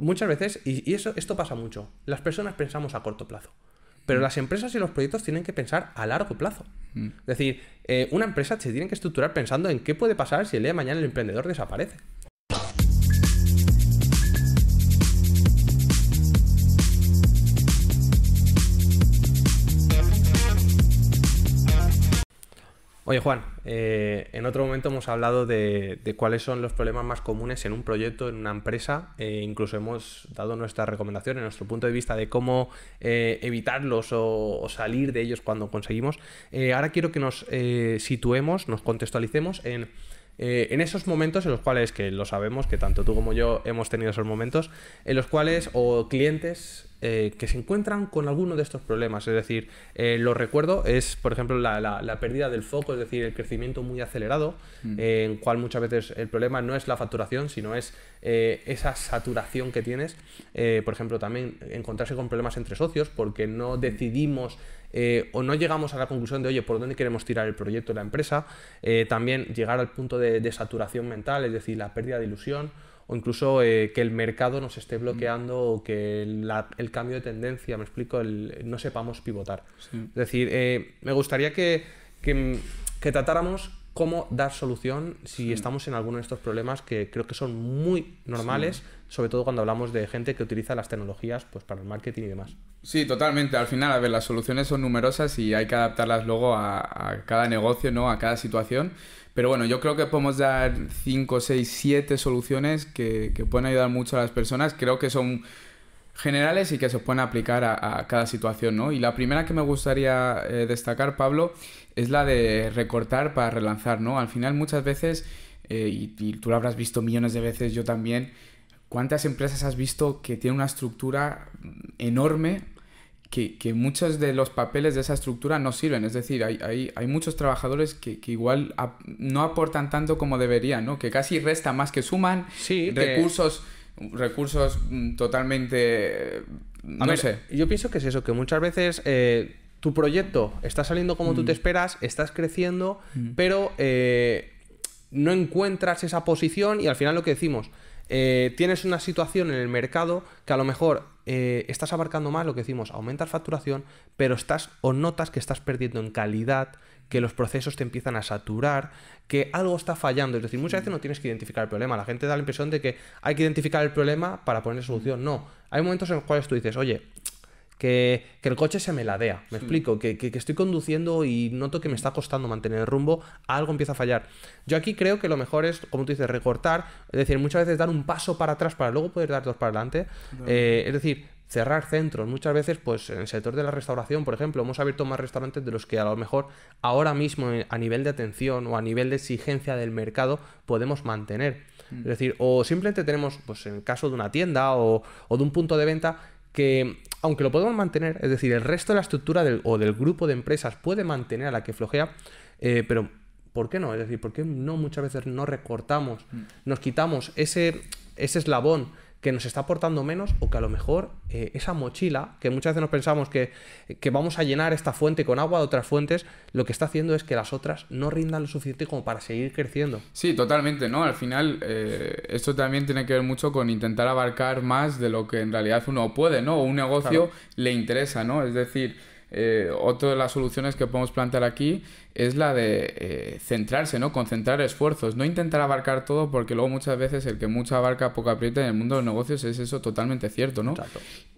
muchas veces, y, eso, esto pasa mucho, las personas pensamos a corto plazo. Pero mm. las empresas y los proyectos tienen que pensar a largo plazo. Mm. Es decir, eh, una empresa se tiene que estructurar pensando en qué puede pasar si el día de mañana el emprendedor desaparece. Oye Juan, eh, en otro momento hemos hablado de, cuáles son los problemas más comunes en un proyecto, en una empresa, e incluso hemos dado nuestra recomendación, en nuestro punto de vista de cómo eh, evitarlos o, salir de ellos cuando conseguimos. ahora quiero que nos situemos, nos contextualicemos en eh, en esos momentos en los cuales, que lo sabemos, que tanto tú como yo hemos tenido esos momentos, en los cuales, o clientes eh, que se encuentran con alguno de estos problemas. Es decir, eh, lo recuerdo, es por ejemplo la, pérdida del foco, es decir, el crecimiento muy acelerado, mm. en cual muchas veces el problema no es la facturación, sino es esa saturación que tienes. por ejemplo, también encontrarse con problemas entre socios porque no decidimos eh, o no llegamos a la conclusión de, oye, ¿por dónde queremos tirar el proyecto de la empresa? Eh, también llegar al punto de, saturación mental, es decir, la pérdida de ilusión, o incluso eh, que el mercado nos esté bloqueando o que el cambio de tendencia, me explico, no sepamos pivotar. Es decir, me gustaría que, que tratáramos cómo dar solución si estamos en alguno de estos problemas que creo que son muy normales, sobre todo cuando hablamos de gente que utiliza las tecnologías pues, para el marketing y demás. Sí, totalmente. Al final, a ver, las soluciones son numerosas y hay que adaptarlas luego a, cada negocio, ¿no? A cada situación. Pero bueno, yo creo que podemos dar 5, 6, 7 soluciones que, que pueden ayudar mucho a las personas. Creo que son generales y que se pueden aplicar a, cada situación, ¿no? Y la primera que me gustaría eh, destacar, Pablo, es la de recortar para relanzar, ¿no? Al final muchas veces, eh, y, tú lo habrás visto millones de veces, yo también, ¿cuántas empresas has visto que tienen una estructura enorme que, muchos de los papeles de esa estructura no sirven. Es decir, hay, hay, muchos trabajadores que, igual no aportan tanto como deberían, ¿no? Que casi resta más que suman sí, recursos recursos mm, totalmente... no sé. Yo pienso que es eso, que muchas veces eh, tu proyecto está saliendo como tú te mm. esperas, estás creciendo, mm. pero eh, no encuentras esa posición y al final lo que decimos, eh, tienes una situación en el mercado que a lo mejor estás abarcando más, lo que decimos, aumentas facturación, pero estás o notas que estás perdiendo en calidad, que los procesos te empiezan a saturar, que algo está fallando. Es decir, muchas veces no tienes que identificar el problema. La gente da la impresión de que hay que identificar el problema para poner solución. No, hay momentos en los cuales tú dices, oye, que, el coche se me ladea, me explico, que, que, estoy conduciendo y noto que me está costando mantener el rumbo, algo empieza a fallar. Yo aquí creo que lo mejor es, como tú dices, recortar, es decir, muchas veces dar un paso para atrás para luego poder dar dos para adelante. Eh, es decir, cerrar centros. Muchas veces, pues en el sector de la restauración, por ejemplo, hemos abierto más restaurantes de los que a lo mejor ahora mismo a nivel de atención o a nivel de exigencia del mercado podemos mantener. Mm. Es decir, o simplemente tenemos, pues en el caso de una tienda o, de un punto de venta, que aunque lo podemos mantener, es decir, el resto de la estructura del, o del grupo de empresas puede mantener a la que flojea, eh, pero ¿por qué no? Es decir, ¿por qué no muchas veces no recortamos, mm. nos quitamos ese, ese eslabón que nos está aportando menos o que a lo mejor eh, esa mochila, que muchas veces nos pensamos que, vamos a llenar esta fuente con agua de otras fuentes, lo que está haciendo es que las otras no rindan lo suficiente como para seguir creciendo. Sí, totalmente, ¿no? Al final, eh, esto también tiene que ver mucho con intentar abarcar más de lo que en realidad uno puede, ¿no? O un negocio le interesa, ¿no? Es decir, eh, otra de las soluciones que podemos plantear aquí es la de eh, centrarse, ¿no? Concentrar esfuerzos, no intentar abarcar todo porque luego muchas veces el que mucho abarca poco aprieta en el mundo de los negocios es eso totalmente cierto, ¿no?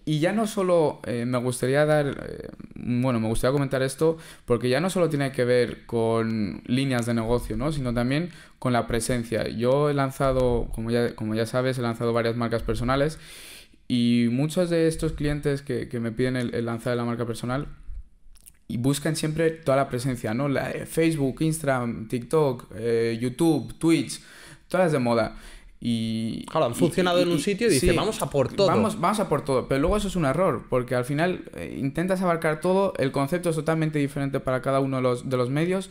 Y ya no solo eh, me gustaría dar, bueno, me gustaría comentar esto porque ya no solo tiene que ver con líneas de negocio, ¿no? Sino también con la presencia. Yo he lanzado, como ya, como ya sabes, he lanzado varias marcas personales y muchos de estos clientes que, me piden el, el lanzar la marca personal y buscan siempre toda la presencia, ¿no? La, Facebook, Instagram, TikTok, eh, YouTube, Twitch, todas de moda. Y, claro, han funcionado en un sitio y dicen, vamos a por todo. Vamos, vamos a por todo. Pero luego eso es un error, porque al final eh, intentas abarcar todo, el concepto es totalmente diferente para cada uno de los, de los medios.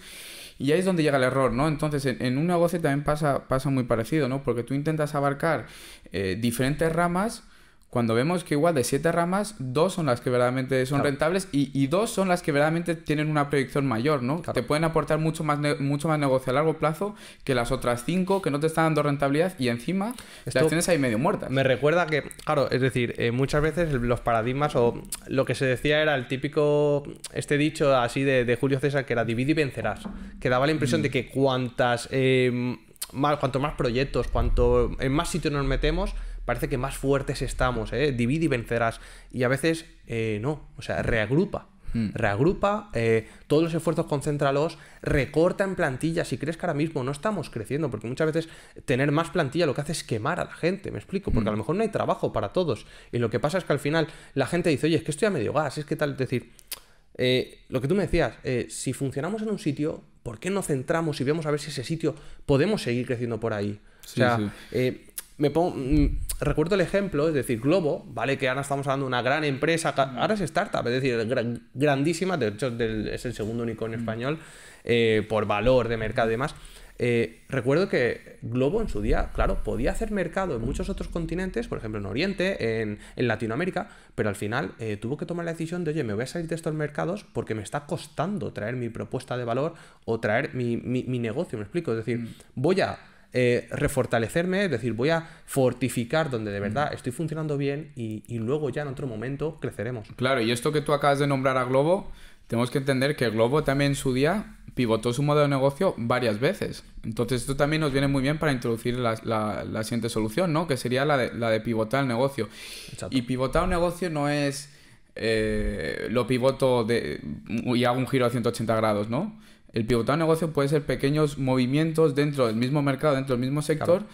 Y ahí es donde llega el error, ¿no? Entonces, en, un negocio también pasa, pasa muy parecido, ¿no? Porque tú intentas abarcar eh, diferentes ramas cuando vemos que igual de siete ramas, dos son las que verdaderamente son rentables y, dos son las que verdaderamente tienen una proyección mayor, ¿no? Te pueden aportar mucho más, mucho más negocio a largo plazo que las otras cinco que no te están dando rentabilidad y encima las tienes ahí medio muertas. Me recuerda que, claro, es decir, eh, muchas veces los paradigmas o lo que se decía era el típico, este dicho así de, Julio César que era divide y vencerás, que daba la impresión de que cuantas... Eh, más, cuanto más proyectos, cuanto en más sitios nos metemos, parece que más fuertes estamos, ¿eh? divide y vencerás. Y a veces eh, no, o sea, reagrupa. Hmm. Reagrupa, eh, todos los esfuerzos concéntralos, recorta en plantilla. Si crees que ahora mismo no estamos creciendo, porque muchas veces tener más plantilla lo que hace es quemar a la gente, me explico, porque a lo hmm. mejor no hay trabajo para todos. Y lo que pasa es que al final la gente dice, oye, es que estoy a medio gas, es que tal, es decir, eh, lo que tú me decías, si funcionamos en un sitio, ¿por qué no centramos y vemos a ver si ese sitio podemos seguir creciendo por ahí? o sea, me pongo, mm, recuerdo el ejemplo, es decir, Globo, ¿vale? Que ahora estamos hablando de una gran empresa, ahora es startup, es decir, grandísima, de hecho es el segundo unicornio español eh, por valor de mercado y demás. Eh, recuerdo que Globo en su día, claro, podía hacer mercado en muchos otros continentes, por ejemplo en Oriente, en, Latinoamérica, pero al final eh, tuvo que tomar la decisión de, oye, me voy a salir de estos mercados porque me está costando traer mi propuesta de valor o traer mi, mi negocio, me explico. Es decir, mm. voy a eh, refortalecerme, es decir, voy a fortificar donde de verdad estoy funcionando bien y, luego ya en otro momento creceremos. Claro, y esto que tú acabas de nombrar a Globo, tenemos que entender que Globo también en su día pivotó su modelo de negocio varias veces. Entonces esto también nos viene muy bien para introducir la, siguiente solución, ¿no? Que sería la de, la de pivotar el negocio. Y pivotar un negocio no es... Eh, lo pivoto de, y hago un giro a 180 grados, ¿no? El pivotado negocio puede ser pequeños movimientos dentro del mismo mercado, dentro del mismo sector,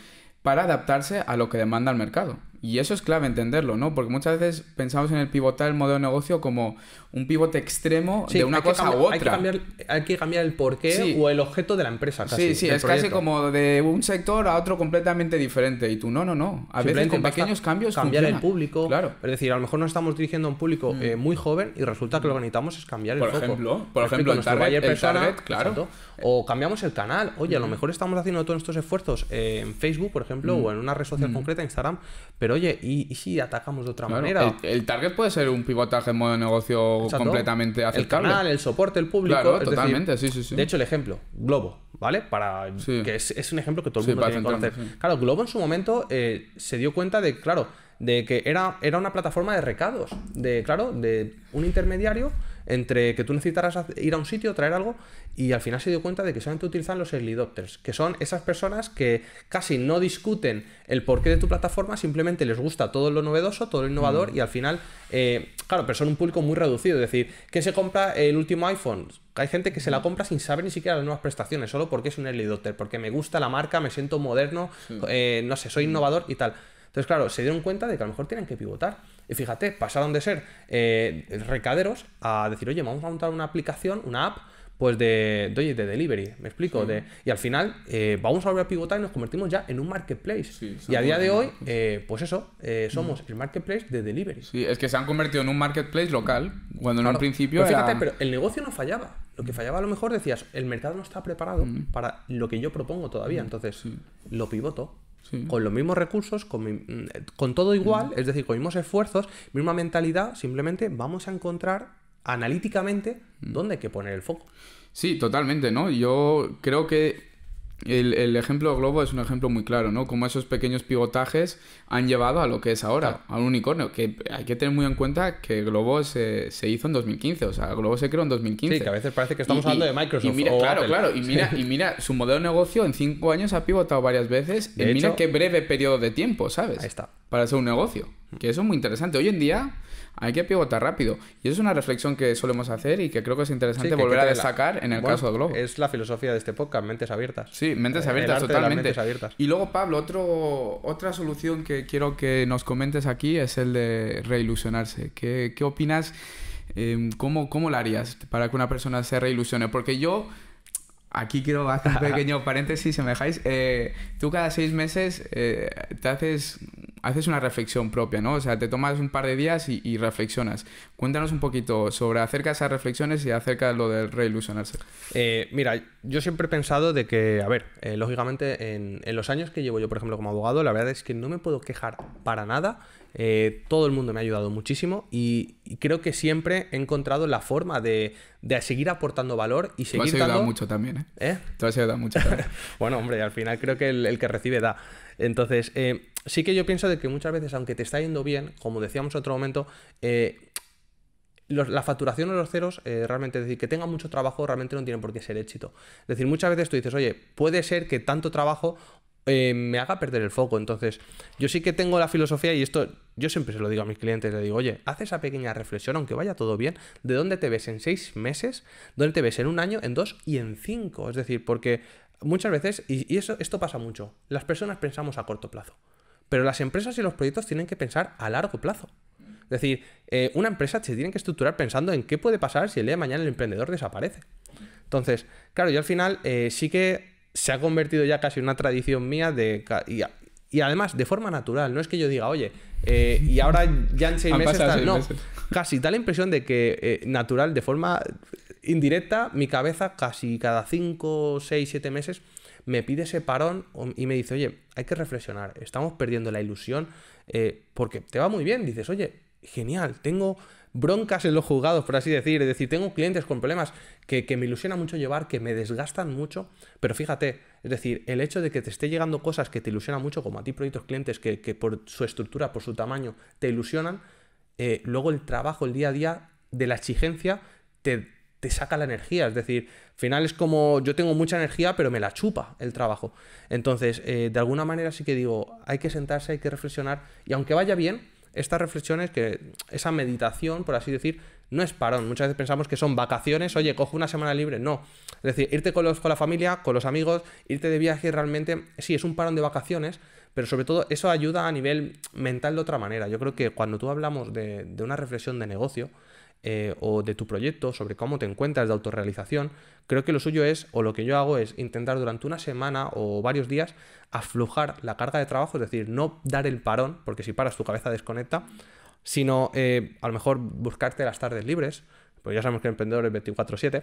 para adaptarse a lo que demanda el mercado. Y eso es clave entenderlo, ¿no? Porque muchas veces pensamos en el pivotar el modelo de negocio como un pivote extremo de una cosa u otra. Hay que cambiar, hay que cambiar el porqué o el objeto de la empresa. sí, sí, es casi como de un sector a otro completamente diferente. Y tú, no, no, no. A veces con pequeños cambios. Cambiar el público. Claro. Es decir, a lo mejor nos estamos dirigiendo a un público mm. eh, muy joven y resulta que lo que necesitamos es cambiar el por Ejemplo, por ejemplo, el target, claro. O cambiamos el canal. Oye, a lo mejor estamos haciendo todos estos esfuerzos en Facebook, por ejemplo, o en una red social concreta, Instagram. Pero oye, ¿y, si atacamos de otra manera? El, target puede ser un pivotaje en modo de negocio completamente aceptable. El canal, el soporte, el público. Claro, totalmente, sí, sí, sí. De hecho, el ejemplo, Globo, ¿vale? Para que es, un ejemplo que todo el mundo tiene que conocer. Claro, Globo en su momento eh, se dio cuenta de, claro, de que era, era una plataforma de recados, de, claro, de un intermediario entre que tú necesitaras ir a un sitio, traer algo, y al final se dio cuenta de que solamente utilizan los early adopters, que son esas personas que casi no discuten el porqué de tu plataforma, simplemente les gusta todo lo novedoso, todo lo innovador, mm. y al final, eh, claro, pero son un público muy reducido, es decir, que se compra el último iPhone? Hay gente que se la compra sin saber ni siquiera las nuevas prestaciones, solo porque es un early adopter, porque me gusta la marca, me siento moderno, eh, no sé, soy innovador y tal. Entonces, claro, se dieron cuenta de que a lo mejor tienen que pivotar. Y fíjate, pasaron de ser eh, recaderos a decir, oye, vamos a montar una aplicación, una app, pues de, de, de delivery, me explico. De, y al final eh, vamos a volver a pivotar y nos convertimos ya en un marketplace. y a día de hoy, eh, pues eso, somos el marketplace de delivery. Sí, es que se han convertido en un marketplace local, cuando en un principio. Pero fíjate, pero el negocio no fallaba. Lo que fallaba a lo mejor decías, el mercado no está preparado para lo que yo propongo todavía. Entonces, lo pivoto con los mismos recursos, con, con todo igual, es decir, con mismos esfuerzos, misma mentalidad, simplemente vamos a encontrar analíticamente dónde hay que poner el foco. Sí, totalmente, ¿no? Yo creo que el, ejemplo Globo es un ejemplo muy claro, ¿no? Cómo esos pequeños pivotajes han llevado a lo que es ahora, a un unicornio. Que hay que tener muy en cuenta que Globo se, hizo en 2015, o sea, Globo se creó en 2015. Sí, que a veces parece que estamos hablando de Microsoft. claro, claro. Y mira, y mira, su modelo de negocio en cinco años ha pivotado varias veces. y mira qué breve periodo de tiempo, ¿sabes? Ahí está. Para ser un negocio. Que eso es muy interesante. Hoy en día hay que pivotar rápido. Y eso es una reflexión que solemos hacer y que creo que es interesante volver a destacar en el caso de Globo. Es la filosofía de este podcast, mentes abiertas. Sí, mentes abiertas, totalmente. Y luego, Pablo, otro, otra solución que quiero que nos comentes aquí es el de reilusionarse. ¿Qué, qué opinas? Em, ¿cómo, ¿Cómo lo harías para que una persona se reilusione? Porque yo... Aquí quiero hacer un pequeño paréntesis, si me dejáis. Eh, tú cada seis meses eh, te haces haces una reflexión propia, ¿no? O sea, te tomas un par de días y, reflexionas. Cuéntanos un poquito sobre acerca de esas reflexiones y acerca de lo del reilusionarse. Eh, mira, yo siempre he pensado de que, a ver, eh, lógicamente en, los años que llevo yo, por ejemplo, como abogado, la verdad es que no me puedo quejar para nada. Eh, todo el mundo me ha ayudado muchísimo y, creo que siempre he encontrado la forma de, seguir aportando valor y seguir. Te has ayudado mucho también, ¿eh? ¿Eh? Te has ayudado mucho bueno, hombre, al final creo que el, que recibe da. Entonces, sí que yo pienso de que muchas veces, aunque te está yendo bien, como decíamos en otro momento, la facturación de los ceros, eh, realmente, es decir, que tenga mucho trabajo, realmente no tiene por qué ser éxito. Es decir, muchas veces tú dices, oye, puede ser que tanto trabajo eh, me haga perder el foco. Entonces, yo sí que tengo la filosofía y esto yo siempre se lo digo a mis clientes, le digo, oye, haz esa pequeña reflexión, aunque vaya todo bien, de dónde te ves en seis meses, dónde te ves en un año, en dos y en cinco. Es decir, porque muchas veces, y, y eso, esto pasa mucho, las personas pensamos a corto plazo, pero las empresas y los proyectos tienen que pensar a largo plazo. Es decir, eh, una empresa se tiene que estructurar pensando en qué puede pasar si el día de mañana el emprendedor desaparece. Entonces, claro, yo al final eh, sí que se ha convertido ya casi en una tradición mía de... Y, además, de forma natural, no es que yo diga, oye, eh, y ahora ya en seis meses... no, casi da la impresión de que natural, de forma indirecta, mi cabeza casi cada cinco, seis, siete meses me pide ese parón y me dice, oye, hay que reflexionar, estamos perdiendo la ilusión, porque te va muy bien, dices, oye, genial, tengo broncas en los juzgados, por así decir, es decir, tengo clientes con problemas que, me ilusiona mucho llevar, que me desgastan mucho, pero fíjate, es decir, el hecho de que te esté llegando cosas que te ilusionan mucho, como a ti proyectos clientes que, por su estructura, por su tamaño, te ilusionan, eh, luego el trabajo, el día a día de la exigencia te, saca la energía, es decir, al final es como yo tengo mucha energía, pero me la chupa el trabajo. Entonces, eh, de alguna manera sí que digo, hay que sentarse, hay que reflexionar, y aunque vaya bien, estas reflexiones, que esa meditación, por así decir, no es parón. Muchas veces pensamos que son vacaciones, oye, cojo una semana libre. No. Es decir, irte con, los, con la familia, con los amigos, irte de viaje realmente, sí, es un parón de vacaciones, pero sobre todo eso ayuda a nivel mental de otra manera. Yo creo que cuando tú hablamos de, de una reflexión de negocio, eh, o de tu proyecto, sobre cómo te encuentras de autorrealización, creo que lo suyo es, o lo que yo hago es intentar durante una semana o varios días aflojar la carga de trabajo, es decir, no dar el parón, porque si paras tu cabeza desconecta, sino eh, a lo mejor buscarte las tardes libres, pues ya sabemos que el emprendedor es 24/7,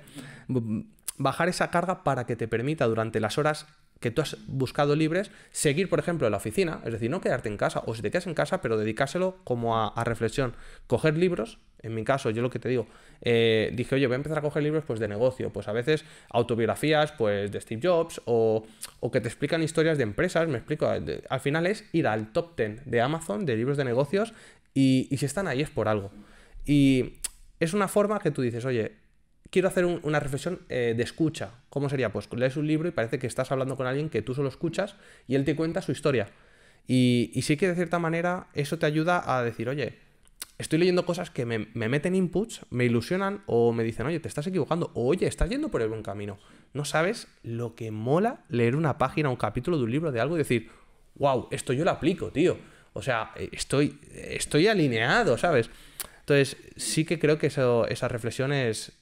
bajar esa carga para que te permita durante las horas que tú has buscado libres, seguir, por ejemplo, en la oficina, es decir, no quedarte en casa, o si te quedas en casa, pero dedicárselo como a, reflexión. Coger libros, en mi caso, yo lo que te digo, eh, dije, oye, voy a empezar a coger libros pues, de negocio, pues a veces autobiografías pues, de Steve Jobs, o, que te explican historias de empresas, me explico, al final es ir al top 10 de Amazon, de libros de negocios, y, y si están ahí es por algo. Y es una forma que tú dices, oye, quiero hacer una reflexión eh, de escucha. ¿Cómo sería? Pues lees un libro y parece que estás hablando con alguien que tú solo escuchas y él te cuenta su historia. Y, sí que de cierta manera eso te ayuda a decir, oye, estoy leyendo cosas que me, meten inputs, me ilusionan o me dicen, oye, te estás equivocando, o oye, estás yendo por el buen camino. No sabes lo que mola leer una página, un capítulo de un libro de algo y decir, wow, esto yo lo aplico, tío. O sea, estoy, estoy alineado, ¿sabes? Entonces, sí que creo que eso, esa reflexión es,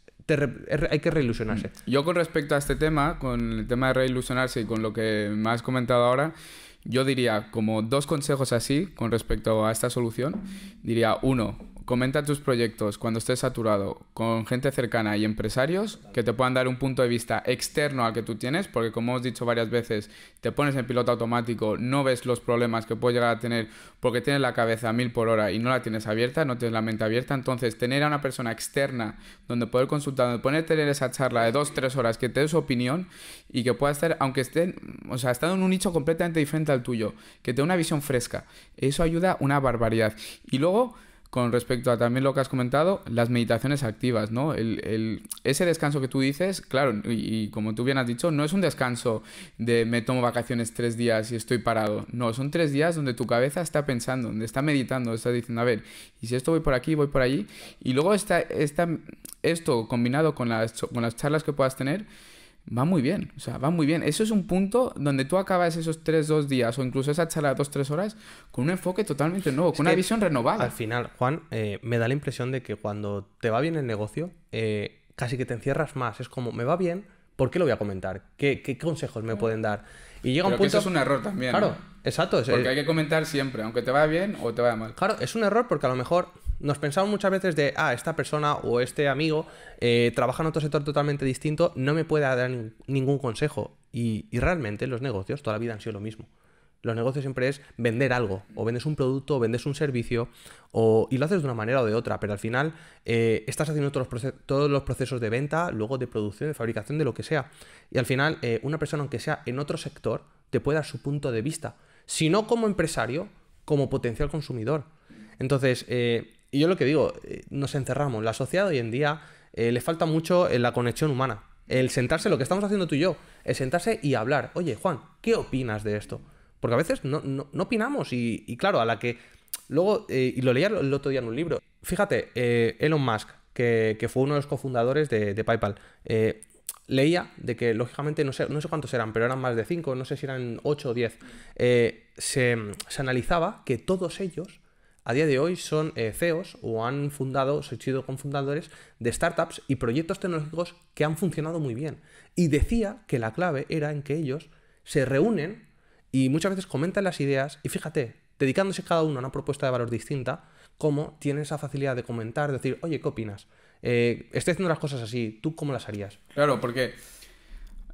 hay que reilusionarse. Yo con respecto a este tema, con el tema de reilusionarse y con lo que me has comentado ahora, yo diría como dos consejos así con respecto a esta solución. Diría, uno, comenta tus proyectos cuando estés saturado con gente cercana y empresarios que te puedan dar un punto de vista externo al que tú tienes, porque como hemos dicho varias veces, te pones en piloto automático, no ves los problemas que puedes llegar a tener porque tienes la cabeza a mil por hora y no la tienes abierta, no tienes la mente abierta. Entonces, tener a una persona externa donde poder consultar, donde poder tener esa charla de dos, tres horas que te dé su opinión y que pueda estar, aunque esté, o sea, estando en un nicho completamente diferente al tuyo, que te dé una visión fresca, eso ayuda una barbaridad. Y luego, con respecto a también lo que has comentado, las meditaciones activas, ¿no? El, ese descanso que tú dices, claro, y, como tú bien has dicho, no es un descanso de me tomo vacaciones tres días y estoy parado. No, son tres días donde tu cabeza está pensando, donde está meditando, está diciendo, a ver, y si esto voy por aquí, voy por allí. Y luego está, está esto combinado con las, con las charlas que puedas tener, va muy bien, o sea, va muy bien. Eso es un punto donde tú acabas esos 3, 2 días o incluso esa charla de 2, 3 horas con un enfoque totalmente nuevo, con una visión renovada. Al final, Juan, eh, me da la impresión de que cuando te va bien el negocio, eh, casi que te encierras más. Es como, me va bien, ¿por qué lo voy a comentar? ¿Qué, qué consejos me pueden dar? Y llega un punto... eso es un error también. Claro, exacto. Porque hay que comentar siempre, aunque te vaya bien o te vaya mal. Claro, es un error porque a lo mejor nos pensamos muchas veces de, ah, esta persona o este amigo eh, trabaja en otro sector totalmente distinto, no me puede dar ningún consejo. Y, realmente los negocios toda la vida han sido lo mismo. Los negocios siempre es vender algo, o vendes un producto, o vendes un servicio, o, y lo haces de una manera o de otra, pero al final eh, estás haciendo todos los, procesos de venta, luego de producción, de fabricación, de lo que sea. Y al final, eh, una persona, aunque sea en otro sector, te puede dar su punto de vista. Si no como empresario, como potencial consumidor. Entonces, y yo lo que digo, nos encerramos. La sociedad hoy en día le falta mucho la conexión humana. El sentarse, lo que estamos haciendo tú y yo, el sentarse y hablar. Oye, Juan, ¿qué opinas de esto? Porque a veces no, opinamos y, claro, a la que... Luego, eh, y lo leía el otro día en un libro, fíjate, eh, Elon Musk, que, fue uno de los cofundadores de, PayPal, eh, leía de que, lógicamente, no sé, no sé cuántos eran, pero eran más de 5, no sé si eran 8 o 10, se, analizaba que todos ellos a día de hoy son CEOs o han fundado, han sido cofundadores de startups y proyectos tecnológicos que han funcionado muy bien. Y decía que la clave era en que ellos se reúnen y muchas veces comentan las ideas y fíjate, dedicándose cada uno a una propuesta de valor distinta, cómo tiene esa facilidad de comentar, de decir, oye, ¿qué opinas? Eh, estoy haciendo las cosas así, ¿tú cómo las harías? Claro, porque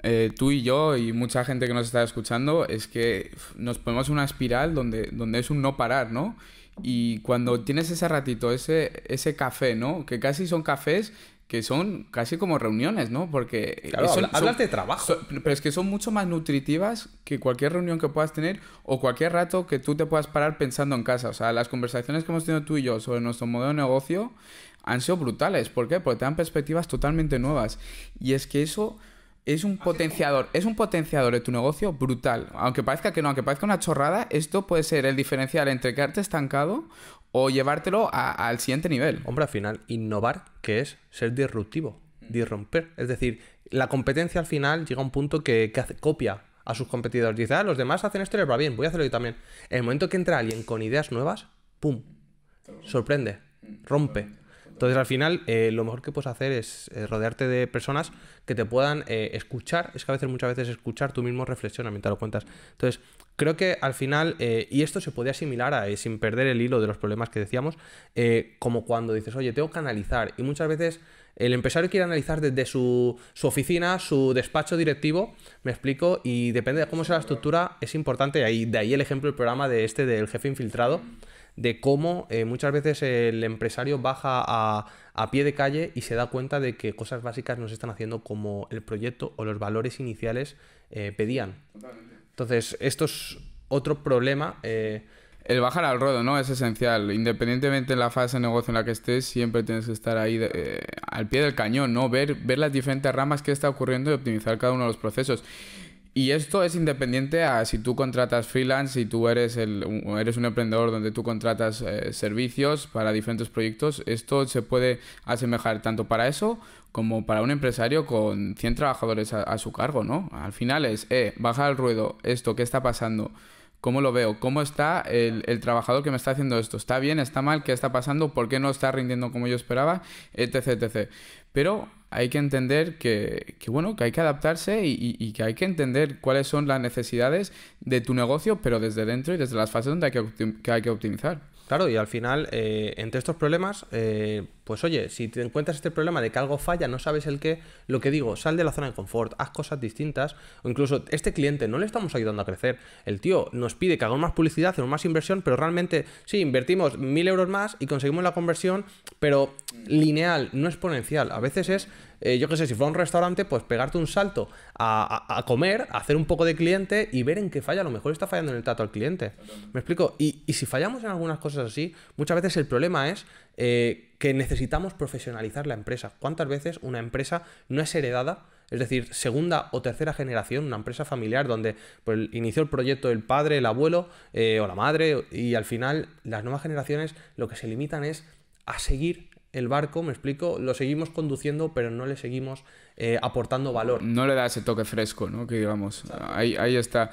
eh, tú y yo y mucha gente que nos está escuchando es que nos ponemos una espiral donde, donde es un no parar, ¿no? Y cuando tienes ese ratito, ese, ese café, ¿no? Que casi son cafés que son casi como reuniones, ¿no? Porque claro, hablas de trabajo. pero es que son mucho más nutritivas que cualquier reunión que puedas tener o cualquier rato que tú te puedas parar pensando en casa. O sea, las conversaciones que hemos tenido tú y yo sobre nuestro modelo de negocio han sido brutales. ¿Por qué? Porque te dan perspectivas totalmente nuevas. Y es que eso es un potenciador, es un potenciador de tu negocio brutal. Aunque parezca que no, aunque parezca una chorrada, esto puede ser el diferencial entre quedarte estancado o llevártelo al siguiente nivel. Hombre, al final, innovar, que es ser disruptivo, disromper. Es decir, la competencia al final llega a un punto que, hace, copia a sus competidores. Dice, ah, los demás hacen esto y les va bien, voy a hacerlo yo también. En el momento que entra alguien con ideas nuevas, ¡pum! Sorprende, rompe. Entonces, al final, eh, lo mejor que puedes hacer es eh, rodearte de personas que te puedan eh, escuchar. Es que a veces, muchas veces, escuchar tú mismo reflexiona mientras lo cuentas. Entonces, creo que al final, y esto se puede asimilar a, sin perder el hilo de los problemas que decíamos, como cuando dices, oye, tengo que analizar. Y muchas veces el empresario quiere analizar desde su, su, oficina, su despacho directivo, me explico, y depende de cómo sea la estructura, es importante, ahí, de ahí el ejemplo del programa de este del jefe infiltrado, de cómo eh, muchas veces el empresario baja a, pie de calle y se da cuenta de que cosas básicas no se están haciendo como el proyecto o los valores iniciales eh, pedían. Entonces, esto es otro problema. Eh, el bajar al ruedo, ¿no? Es esencial. Independientemente de la fase de negocio en la que estés, siempre tienes que estar ahí al pie del cañón, ¿no? Ver, ver las diferentes ramas que está ocurriendo y optimizar cada uno de los procesos. Y esto es independiente a si tú contratas freelance, si tú eres, el, eres un emprendedor donde tú contratas eh, servicios para diferentes proyectos. Esto se puede asemejar tanto para eso como para un empresario con 100 trabajadores a, su cargo, ¿no? Al final es, eh, baja el ruedo, esto, ¿qué está pasando? ¿Cómo lo veo? ¿Cómo está el, el, trabajador que me está haciendo esto? ¿Está bien? ¿Está mal? ¿Qué está pasando? ¿Por qué no está rindiendo como yo esperaba? Etc, etc. Pero hay que entender que, bueno, que hay que adaptarse y, que hay que entender cuáles son las necesidades de tu negocio, pero desde dentro y desde las fases donde hay que, que hay que optimizar. Claro, y al final, eh, entre estos problemas, eh, pues oye, si te encuentras este problema de que algo falla, no sabes el qué, lo que digo, sal de la zona de confort, haz cosas distintas, o incluso este cliente no le estamos ayudando a crecer. El tío nos pide que hagamos más publicidad, hagamos más inversión, pero realmente sí, invertimos mil euros más y conseguimos la conversión, pero lineal, no exponencial. A veces es eh, yo qué sé, si fuera un restaurante, pues pegarte un salto a, comer, hacer un poco de cliente y ver en qué falla. A lo mejor está fallando en el trato al cliente. ¿Me explico? Y, si fallamos en algunas cosas así, muchas veces el problema es eh, que necesitamos profesionalizar la empresa. ¿Cuántas veces una empresa no es heredada? Es decir, segunda o tercera generación, una empresa familiar donde pues, inició el proyecto el padre, el abuelo eh, o la madre y al final las nuevas generaciones lo que se limitan es a seguir el barco, me explico, lo seguimos conduciendo, pero no le seguimos eh, aportando valor. No le da ese toque fresco, ¿no? Que digamos, ahí, ahí está.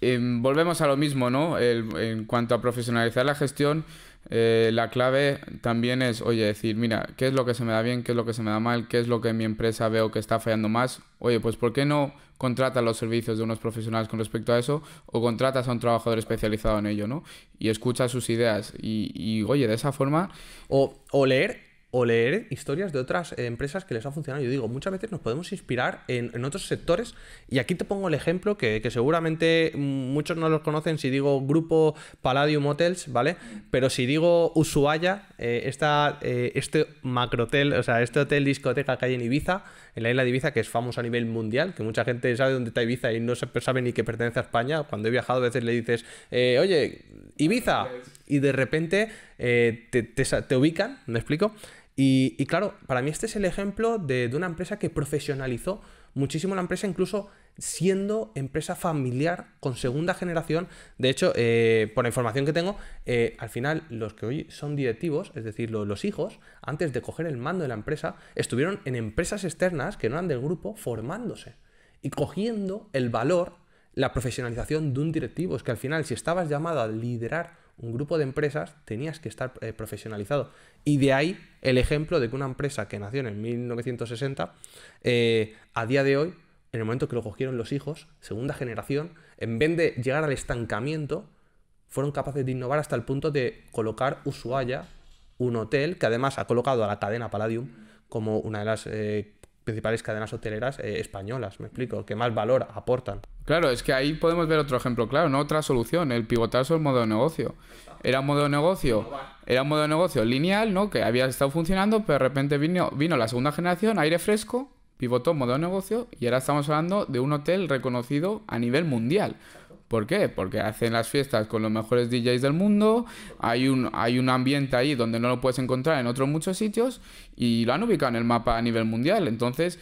em, volvemos a lo mismo, ¿no? en cuanto a profesionalizar la gestión, eh, la clave también es, oye, decir, mira, ¿qué es lo que se me da bien? ¿Qué es lo que se me da mal? ¿Qué es lo que en mi empresa veo que está fallando más? Oye, pues ¿por qué no contratas los servicios de unos profesionales con respecto a eso o contratas a un trabajador especializado en ello, ¿no? Y escucha sus ideas y, y oye, de esa forma... O, o leer o leer historias de otras eh, empresas que les ha funcionado. Yo digo, muchas veces nos podemos inspirar en, otros sectores y aquí te pongo el ejemplo que, seguramente muchos no los conocen si digo grupo Palladium Hotels, ¿vale? Pero si digo Ushuaia, eh, esta, eh, este macrotel, o sea, este hotel discoteca que hay en Ibiza, en la isla de Ibiza, que es famoso a nivel mundial, que mucha gente sabe dónde está Ibiza y no sabe ni que pertenece a España. Cuando he viajado a veces le dices, oye, Ibiza, y de repente te, te ubican, ¿me explico? Y, claro, para mí este es el ejemplo de, una empresa que profesionalizó muchísimo la empresa, incluso siendo empresa familiar con segunda generación. De hecho, eh, por la información que tengo, eh, al final los que hoy son directivos, es decir, los, hijos, antes de coger el mando de la empresa, estuvieron en empresas externas que no eran del grupo formándose y cogiendo el valor, la profesionalización de un directivo. Es que al final, si estabas llamado a liderar un grupo de empresas, tenías que estar eh, profesionalizado. Y de ahí el ejemplo de que una empresa que nació en 1960, eh, a día de hoy, en el momento que lo cogieron los hijos, segunda generación, en vez de llegar al estancamiento, fueron capaces de innovar hasta el punto de colocar Ushuaia, un hotel que además ha colocado a la cadena Palladium como una de las eh, principales cadenas hoteleras españolas, me explico, que más valor aportan. Claro, es que ahí podemos ver otro ejemplo claro, ¿no? Otra solución, el pivotar sobre el modo de negocio. Era un modo de negocio, era un modo de negocio lineal, ¿no? Que había estado funcionando, pero de repente vino, vino la segunda generación, aire fresco, pivotó modo de negocio y ahora estamos hablando de un hotel reconocido a nivel mundial. ¿Por qué? Porque hacen las fiestas con los mejores DJs del mundo, hay un, hay un ambiente ahí donde no lo puedes encontrar en otros muchos sitios y lo han ubicado en el mapa a nivel mundial. Entonces,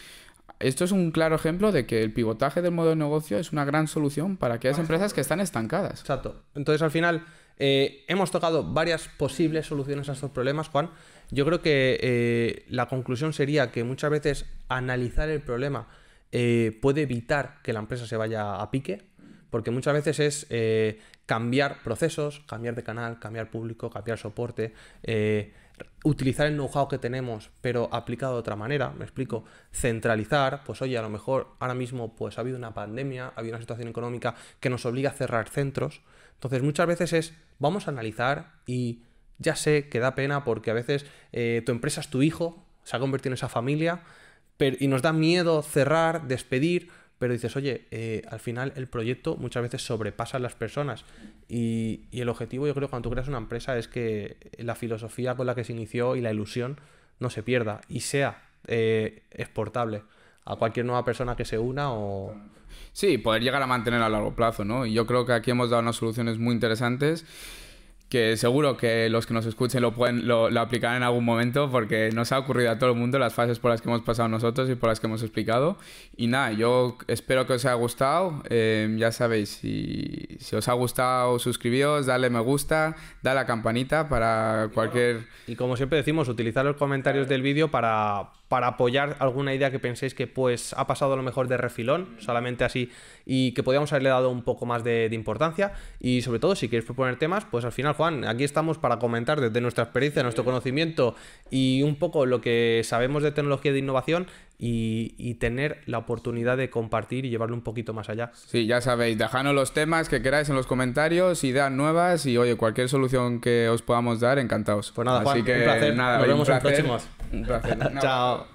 esto es un claro ejemplo de que el pivotaje del modo de negocio es una gran solución para aquellas empresas que están estancadas. Exacto. Entonces, al final, eh, hemos tocado varias posibles soluciones a estos problemas, Juan. Yo creo que eh, la conclusión sería que muchas veces analizar el problema eh, puede evitar que la empresa se vaya a pique, porque muchas veces es cambiar procesos, cambiar de canal, cambiar público, cambiar soporte utilizar el know-how que tenemos, pero aplicado de otra manera, me explico, centralizar, pues oye, a lo mejor ahora mismo pues ha habido una pandemia, ha habido una situación económica que nos obliga a cerrar centros, entonces muchas veces es, vamos a analizar y ya sé que da pena porque a veces eh, tu empresa es tu hijo, se ha convertido en esa familia, pero, y nos da miedo cerrar, despedir, pero dices, oye, eh, al final el proyecto muchas veces sobrepasa a las personas y, el objetivo yo creo cuando tú creas una empresa es que la filosofía con la que se inició y la ilusión no se pierda y sea eh, exportable a cualquier nueva persona que se una o... Sí, poder llegar a mantener a largo plazo, ¿no? Y yo creo que aquí hemos dado unas soluciones muy interesantes que seguro que los que nos escuchen lo, pueden, lo, aplicarán en algún momento porque nos ha ocurrido a todo el mundo las fases por las que hemos pasado nosotros y por las que hemos explicado. Y nada, yo espero que os haya gustado. Eh, ya sabéis, si, si, os ha gustado, suscribíos, dale me gusta, dale a la campanita para cualquier... Y como siempre decimos, utilizar los comentarios del vídeo para para apoyar alguna idea que penséis que pues ha pasado a lo mejor de refilón, solamente así, y que podíamos haberle dado un poco más de, importancia. Y sobre todo, si queréis proponer temas, pues al final, aquí estamos para comentar desde nuestra experiencia, nuestro conocimiento y un poco lo que sabemos de tecnología de innovación y, tener la oportunidad de compartir y llevarlo un poquito más allá. Sí, ya sabéis, dejadnos los temas que queráis en los comentarios, ideas nuevas y oye, cualquier solución que os podamos dar, encantados. Pues nada, Juan, un placer. Nada, Nos vemos en próximos. Un placer. Chao.